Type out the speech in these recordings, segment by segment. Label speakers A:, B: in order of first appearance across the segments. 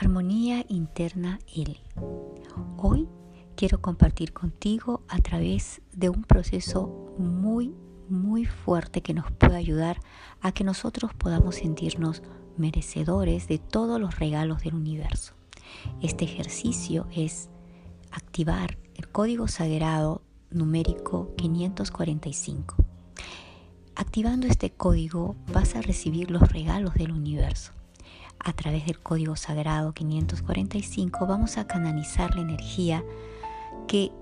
A: Armonía Interna L. Hoy quiero compartir contigo a través de un proceso muy, muy fuerte que nos puede ayudar a que nosotros podamos sentirnos merecedores de todos los regalos del universo. Este ejercicio es activar el código sagrado numérico 545. Activando este código vas a recibir los regalos del universo a través del código sagrado 545 vamos a canalizar la energía que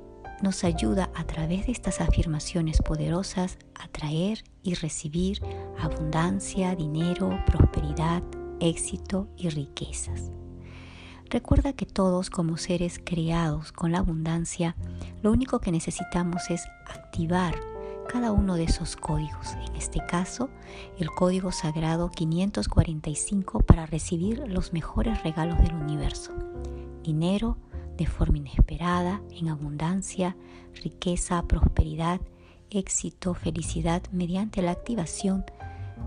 A: nos ayuda a través de estas afirmaciones poderosas a traer y recibir abundancia, dinero, prosperidad, éxito y riquezas. Recuerda que todos como seres creados con la abundancia, lo único que necesitamos es activar cada uno de esos códigos. En este caso, el código sagrado 545 para recibir los mejores regalos del universo. Dinero de forma inesperada, en abundancia, riqueza, prosperidad, éxito, felicidad mediante la activación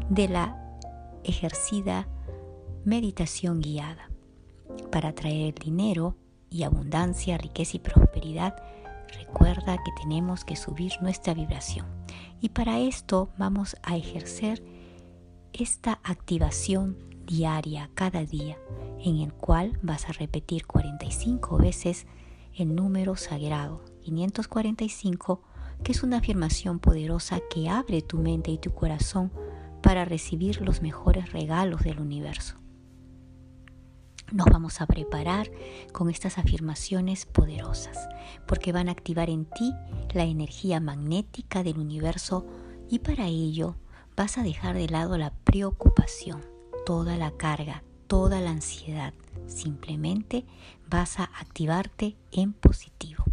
A: de la ejercida meditación guiada. Para traer dinero y abundancia, riqueza y prosperidad, Recuerda que tenemos que subir nuestra vibración y para esto vamos a ejercer esta activación diaria cada día en el cual vas a repetir 45 veces el número sagrado 545 que es una afirmación poderosa que abre tu mente y tu corazón para recibir los mejores regalos del universo. Nos vamos a preparar con estas afirmaciones poderosas porque van a activar en ti la energía magnética del universo y para ello vas a dejar de lado la preocupación, toda la carga, toda la ansiedad. Simplemente vas a activarte en positivo.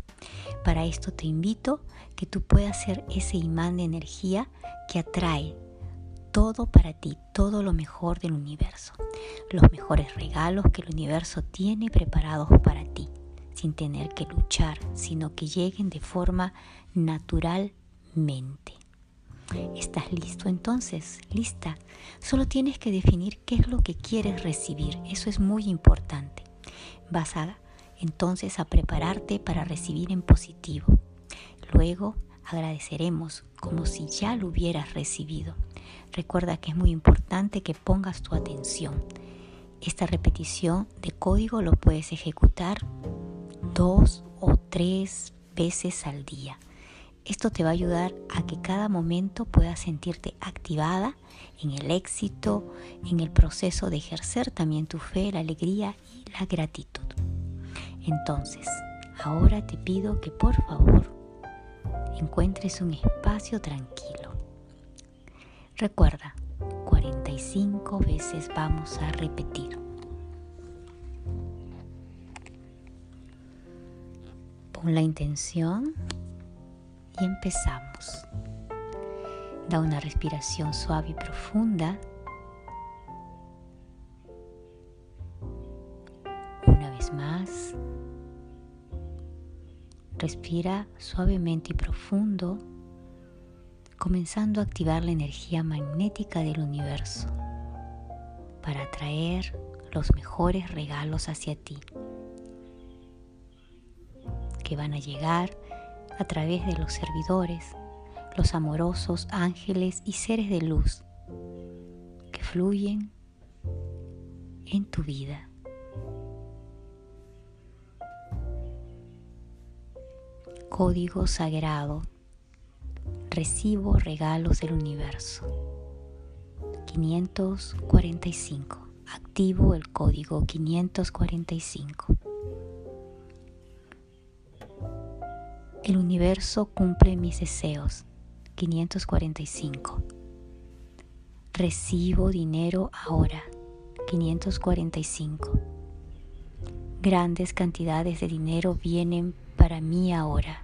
A: Para esto te invito que tú puedas ser ese imán de energía que atrae todo para ti, todo lo mejor del universo, los mejores regalos que el universo tiene preparados para ti, sin tener que luchar, sino que lleguen de forma naturalmente. ¿Estás listo entonces? ¿Lista? Solo tienes que definir qué es lo que quieres recibir. Eso es muy importante. Vas a entonces a prepararte para recibir en positivo. Luego agradeceremos como si ya lo hubieras recibido. Recuerda que es muy importante que pongas tu atención. Esta repetición de código lo puedes ejecutar dos o tres veces al día. Esto te va a ayudar a que cada momento puedas sentirte activada en el éxito, en el proceso de ejercer también tu fe, la alegría y la gratitud. Entonces, ahora te pido que por favor encuentres un espacio tranquilo Recuerda, 45 veces vamos a repetir. Pon la intención y empezamos. Da una respiración suave y profunda. Una vez más. Respira suavemente y profundo comenzando a activar la energía magnética del universo para atraer los mejores regalos hacia ti, que van a llegar a través de los servidores, los amorosos ángeles y seres de luz que fluyen en tu vida. Código sagrado Recibo regalos del universo. 545. Activo el código 545. El universo cumple mis deseos. 545. Recibo dinero ahora. 545. Grandes cantidades de dinero vienen para mí ahora.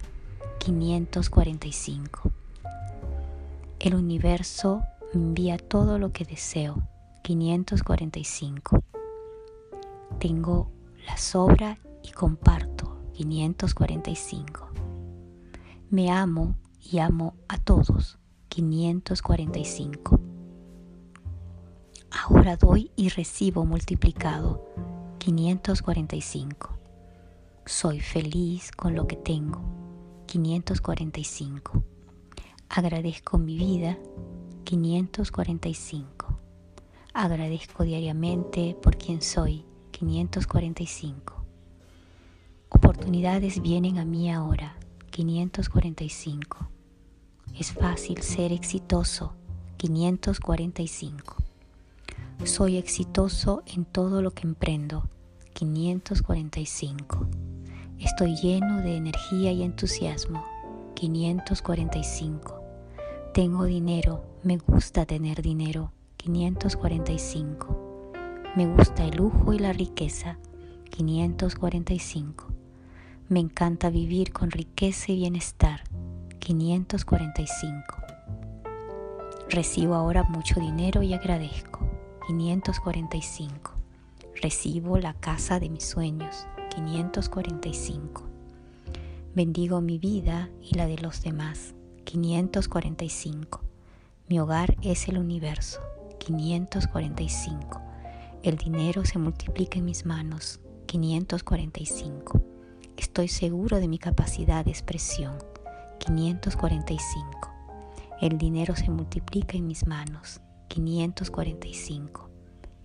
A: 545. El universo envía todo lo que deseo. 545. Tengo la sobra y comparto. 545. Me amo y amo a todos. 545. Ahora doy y recibo multiplicado. 545. Soy feliz con lo que tengo. 545. Agradezco mi vida. 545. Agradezco diariamente por quien soy. 545. Oportunidades vienen a mí ahora. 545. Es fácil ser exitoso. 545. Soy exitoso en todo lo que emprendo. 545. Estoy lleno de energía y entusiasmo. 545. Tengo dinero. Me gusta tener dinero. 545. Me gusta el lujo y la riqueza. 545. Me encanta vivir con riqueza y bienestar. 545. Recibo ahora mucho dinero y agradezco. 545. Recibo la casa de mis sueños. 545. Bendigo mi vida y la de los demás. 545. Mi hogar es el universo. 545. El dinero se multiplica en mis manos. 545. Estoy seguro de mi capacidad de expresión. 545. El dinero se multiplica en mis manos. 545.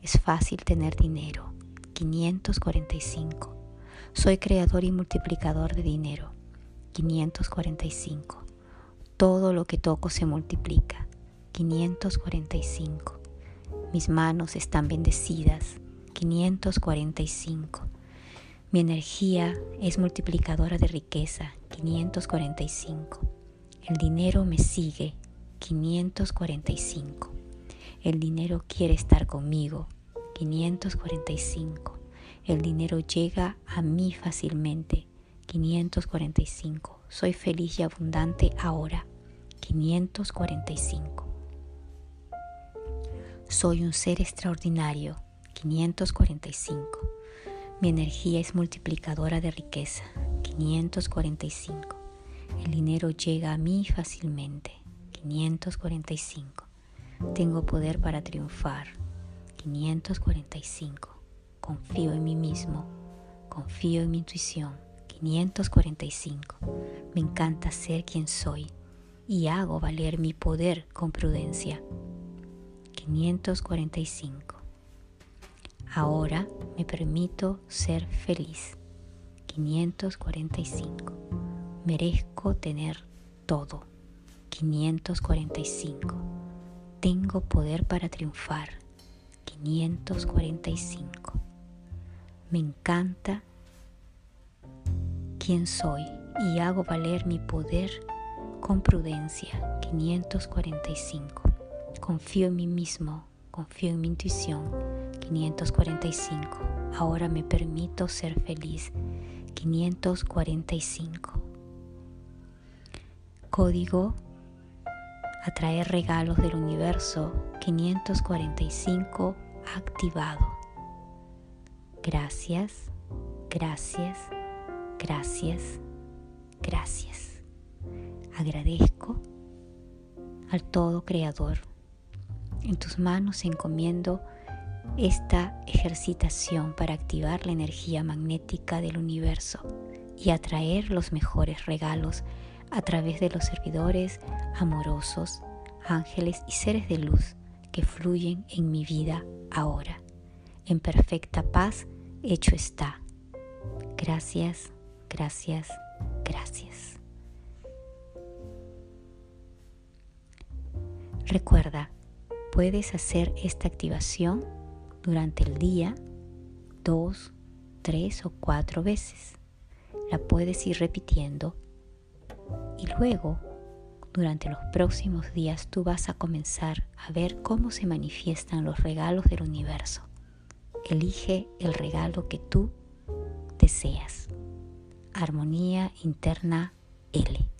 A: Es fácil tener dinero. 545. Soy creador y multiplicador de dinero. 545. Todo lo que toco se multiplica. 545. Mis manos están bendecidas. 545. Mi energía es multiplicadora de riqueza, 545. El dinero me sigue, 545. El dinero quiere estar conmigo, 545. El dinero llega a mí fácilmente, 545. Soy feliz y abundante ahora, 545. Soy un ser extraordinario, 545. Mi energía es multiplicadora de riqueza. 545. El dinero llega a mí fácilmente. 545. Tengo poder para triunfar. 545. Confío en mí mismo. Confío en mi intuición. 545. Me encanta ser quien soy y hago valer mi poder con prudencia. 545. Ahora me permito ser feliz. 545. Merezco tener todo. 545. Tengo poder para triunfar. 545. Me encanta quién soy y hago valer mi poder con prudencia. 545. Confío en mí mismo, confío en mi intuición. 545. Ahora me permito ser feliz. 545. Código Atraer regalos del universo 545 activado. Gracias, gracias, gracias, gracias. Agradezco al Todo Creador. En tus manos encomiendo esta ejercitación para activar la energía magnética del universo y atraer los mejores regalos a través de los servidores amorosos, ángeles y seres de luz que fluyen en mi vida ahora. En perfecta paz, hecho está. Gracias, gracias, gracias. Recuerda, puedes hacer esta activación durante el día dos, tres o cuatro veces. La puedes ir repitiendo y luego durante los próximos días tú vas a comenzar a ver cómo se manifiestan los regalos del universo. Elige el regalo que tú deseas. Armonía interna L.